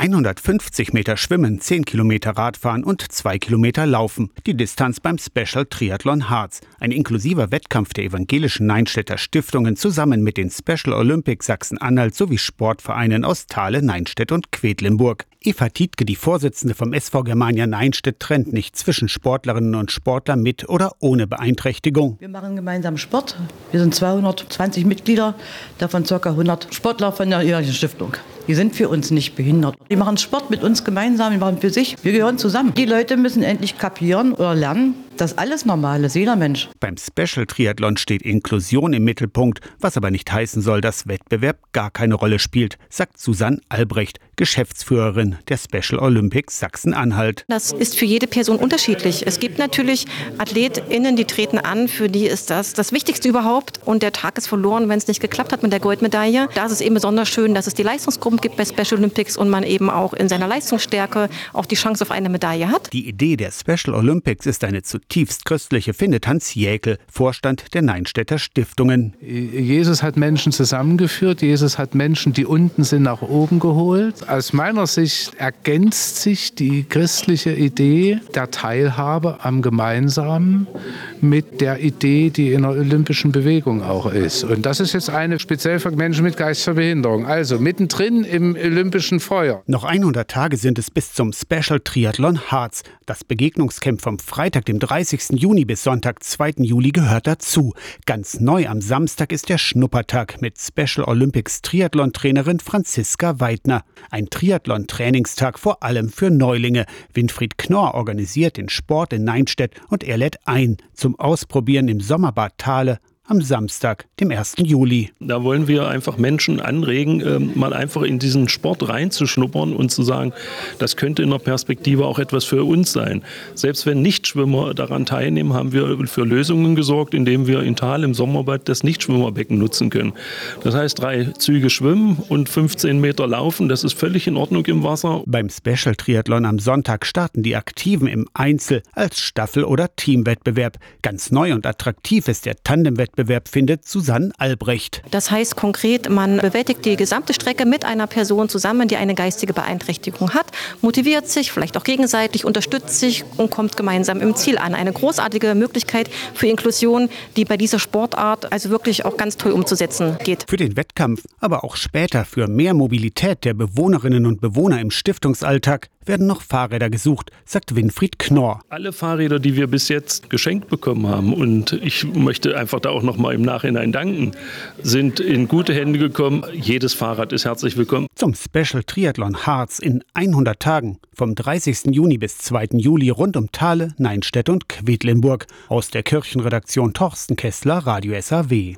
150 Meter Schwimmen, 10 Kilometer Radfahren und 2 Kilometer Laufen. Die Distanz beim Special Triathlon Harz. Ein inklusiver Wettkampf der evangelischen Neinstädter Stiftungen zusammen mit den Special Olympics Sachsen-Anhalt sowie Sportvereinen aus Thale, Neinstedt und Quedlinburg. Eva Tietke, die Vorsitzende vom SV Germania Neinstedt, trennt nicht zwischen Sportlerinnen und Sportlern mit oder ohne Beeinträchtigung. Wir machen gemeinsam Sport. Wir sind 220 Mitglieder, davon ca. 100 Sportler von der evangelischen Stiftung. Die sind für uns nicht behindert. Die machen Sport mit uns gemeinsam, die machen für sich. Wir gehören zusammen. Die Leute müssen endlich kapieren oder lernen, dass alles normal ist, jeder Mensch. Beim Special Triathlon steht Inklusion im Mittelpunkt, was aber nicht heißen soll, dass Wettbewerb gar keine Rolle spielt, sagt Susanne Albrecht, Geschäftsführerin der Special Olympics Sachsen-Anhalt. Das ist für jede Person unterschiedlich. Es gibt natürlich AthletInnen, die treten an, für die ist das das Wichtigste überhaupt und der Tag ist verloren, wenn es nicht geklappt hat mit der Goldmedaille. Da ist es eben besonders schön, dass es die Leistungsgruppen gibt bei Special Olympics und man eben auch in seiner Leistungsstärke auch die Chance auf eine Medaille hat. Die Idee der Special Olympics ist eine zutiefst köstliche, findet Hans Jäkel, Vorstand der Neinstädter Stiftungen. Jesus hat Menschen zusammengeführt, Jesus hat Menschen, die unten sind, nach oben geholt. Aus meiner Sicht ergänzt sich die christliche Idee der Teilhabe am Gemeinsamen mit der Idee, die in der olympischen Bewegung auch ist. Und das ist jetzt eine speziell für Menschen mit geistiger Behinderung. Also mittendrin im olympischen Feuer. Noch 100 Tage sind es bis zum Special Triathlon Harz. Das Begegnungscamp vom Freitag, dem 30. Juni bis Sonntag, 2. Juli gehört dazu. Ganz neu am Samstag ist der Schnuppertag mit Special Olympics Triathlon-Trainerin Franziska Weidner. Ein Triathlon-Trainingstag vor allem für Neulinge. Winfried Knorr organisiert den Sport in Neinstedt und er lädt ein zum Ausprobieren im Sommerbad Thale am Samstag, dem 1. Juli. Da wollen wir einfach Menschen anregen, ähm, mal einfach in diesen Sport reinzuschnuppern und zu sagen, das könnte in der Perspektive auch etwas für uns sein. Selbst wenn Nichtschwimmer daran teilnehmen, haben wir für Lösungen gesorgt, indem wir in Tal im Sommerbad das Nichtschwimmerbecken nutzen können. Das heißt, drei Züge schwimmen und 15 Meter laufen, das ist völlig in Ordnung im Wasser. Beim Special Triathlon am Sonntag starten die Aktiven im Einzel als Staffel- oder Teamwettbewerb. Ganz neu und attraktiv ist der Tandemwettbewerb Wettbewerb findet Susanne Albrecht. Das heißt konkret, man bewältigt die gesamte Strecke mit einer Person zusammen, die eine geistige Beeinträchtigung hat, motiviert sich, vielleicht auch gegenseitig, unterstützt sich und kommt gemeinsam im Ziel an. Eine großartige Möglichkeit für Inklusion, die bei dieser Sportart also wirklich auch ganz toll umzusetzen geht. Für den Wettkampf, aber auch später für mehr Mobilität der Bewohnerinnen und Bewohner im Stiftungsalltag werden noch Fahrräder gesucht, sagt Winfried Knorr. Alle Fahrräder, die wir bis jetzt geschenkt bekommen haben, und ich möchte einfach da auch noch mal im Nachhinein danken, sind in gute Hände gekommen. Jedes Fahrrad ist herzlich willkommen. Zum Special Triathlon Harz in 100 Tagen vom 30. Juni bis 2. Juli rund um Thale, Neinstedt und Quedlinburg. Aus der Kirchenredaktion Torsten Kessler, Radio SAW.